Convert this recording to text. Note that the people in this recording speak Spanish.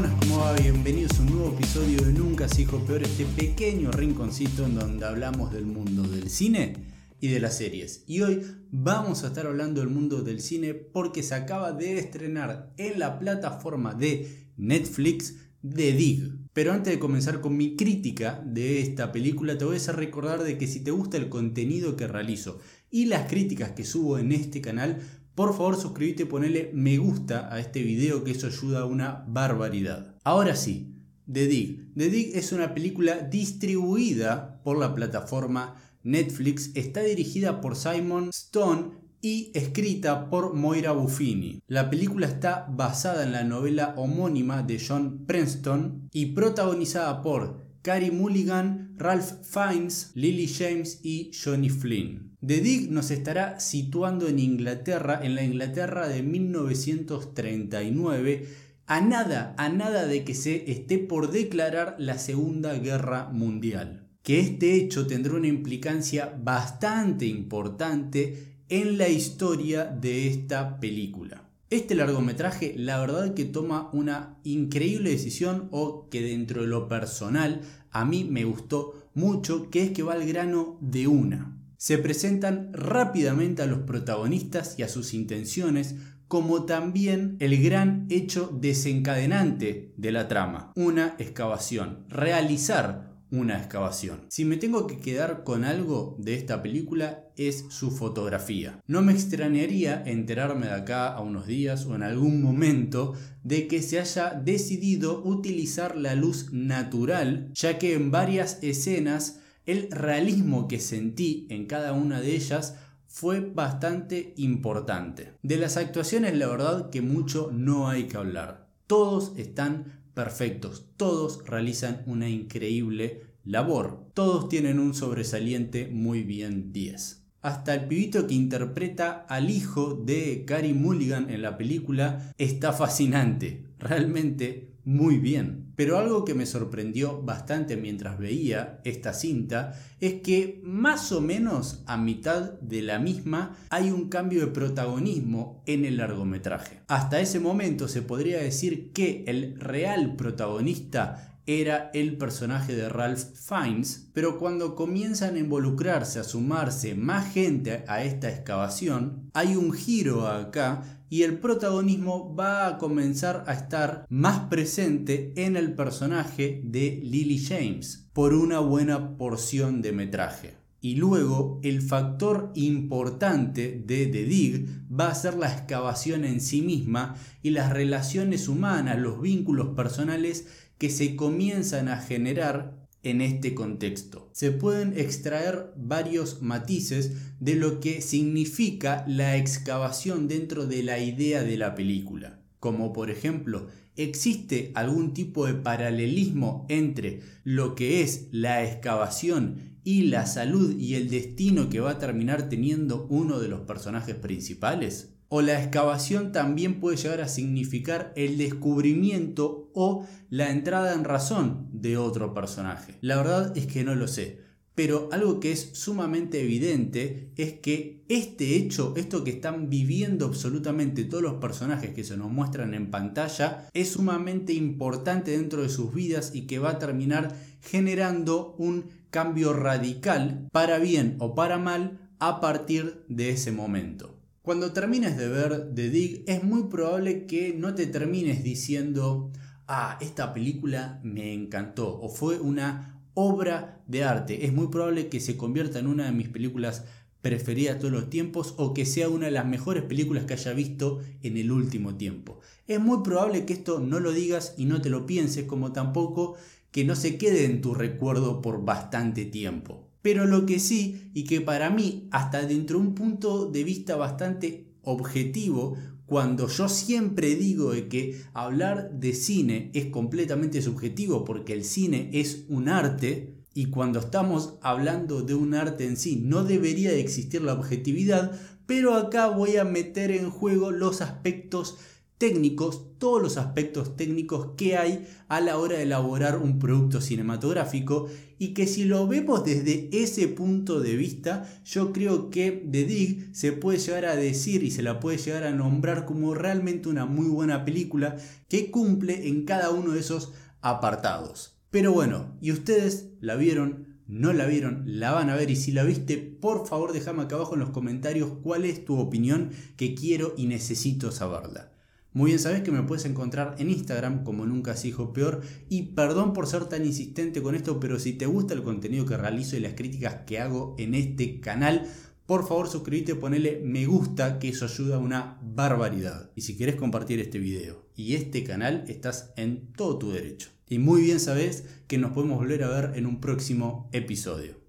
buenas, ¿cómo va? Bienvenidos a un nuevo episodio de Nunca se dijo peor, este pequeño rinconcito en donde hablamos del mundo del cine y de las series. Y hoy vamos a estar hablando del mundo del cine porque se acaba de estrenar en la plataforma de Netflix The Dig. Pero antes de comenzar con mi crítica de esta película, te voy a hacer recordar de que si te gusta el contenido que realizo y las críticas que subo en este canal, por favor suscríbete y ponele me gusta a este video que eso ayuda a una barbaridad. Ahora sí, The Dig. The Dig es una película distribuida por la plataforma Netflix, está dirigida por Simon Stone y escrita por Moira Buffini. La película está basada en la novela homónima de John Preston y protagonizada por Carey Mulligan, Ralph Fiennes, Lily James y Johnny Flynn. The Dig nos estará situando en Inglaterra, en la Inglaterra de 1939, a nada, a nada de que se esté por declarar la Segunda Guerra Mundial. Que este hecho tendrá una implicancia bastante importante en la historia de esta película. Este largometraje la verdad que toma una increíble decisión o que dentro de lo personal a mí me gustó mucho, que es que va al grano de una. Se presentan rápidamente a los protagonistas y a sus intenciones, como también el gran hecho desencadenante de la trama, una excavación, realizar una excavación. Si me tengo que quedar con algo de esta película es su fotografía. No me extrañaría enterarme de acá a unos días o en algún momento de que se haya decidido utilizar la luz natural, ya que en varias escenas el realismo que sentí en cada una de ellas fue bastante importante. De las actuaciones la verdad que mucho no hay que hablar. Todos están perfectos, todos realizan una increíble labor, todos tienen un sobresaliente muy bien 10. Hasta el pibito que interpreta al hijo de Carey Mulligan en la película está fascinante, realmente muy bien. Pero algo que me sorprendió bastante mientras veía esta cinta es que más o menos a mitad de la misma hay un cambio de protagonismo en el largometraje. Hasta ese momento se podría decir que el real protagonista era el personaje de Ralph Fiennes, pero cuando comienzan a involucrarse, a sumarse más gente a esta excavación, hay un giro acá y el protagonismo va a comenzar a estar más presente en el personaje de Lily James por una buena porción de metraje. Y luego el factor importante de The Dig va a ser la excavación en sí misma y las relaciones humanas, los vínculos personales que se comienzan a generar en este contexto. Se pueden extraer varios matices de lo que significa la excavación dentro de la idea de la película, como por ejemplo, ¿existe algún tipo de paralelismo entre lo que es la excavación y la salud y el destino que va a terminar teniendo uno de los personajes principales? O la excavación también puede llegar a significar el descubrimiento o la entrada en razón de otro personaje. La verdad es que no lo sé, pero algo que es sumamente evidente es que este hecho, esto que están viviendo absolutamente todos los personajes que se nos muestran en pantalla, es sumamente importante dentro de sus vidas y que va a terminar generando un cambio radical, para bien o para mal, a partir de ese momento. Cuando termines de ver The Dig, es muy probable que no te termines diciendo, ah, esta película me encantó o fue una obra de arte. Es muy probable que se convierta en una de mis películas preferidas de todos los tiempos o que sea una de las mejores películas que haya visto en el último tiempo. Es muy probable que esto no lo digas y no te lo pienses, como tampoco que no se quede en tu recuerdo por bastante tiempo. Pero lo que sí, y que para mí, hasta dentro de un punto de vista bastante objetivo, cuando yo siempre digo de que hablar de cine es completamente subjetivo porque el cine es un arte, y cuando estamos hablando de un arte en sí no debería de existir la objetividad, pero acá voy a meter en juego los aspectos técnicos, todos los aspectos técnicos que hay a la hora de elaborar un producto cinematográfico y que si lo vemos desde ese punto de vista, yo creo que The Dig se puede llegar a decir y se la puede llegar a nombrar como realmente una muy buena película que cumple en cada uno de esos apartados. Pero bueno, ¿y ustedes la vieron? no la vieron, la van a ver y si la viste, por favor déjame acá abajo en los comentarios cuál es tu opinión que quiero y necesito saberla. Muy bien, sabes que me puedes encontrar en Instagram como nunca se dijo peor. Y perdón por ser tan insistente con esto, pero si te gusta el contenido que realizo y las críticas que hago en este canal, por favor suscríbete, ponele me gusta, que eso ayuda a una barbaridad. Y si quieres compartir este video y este canal, estás en todo tu derecho. Y muy bien sabes que nos podemos volver a ver en un próximo episodio.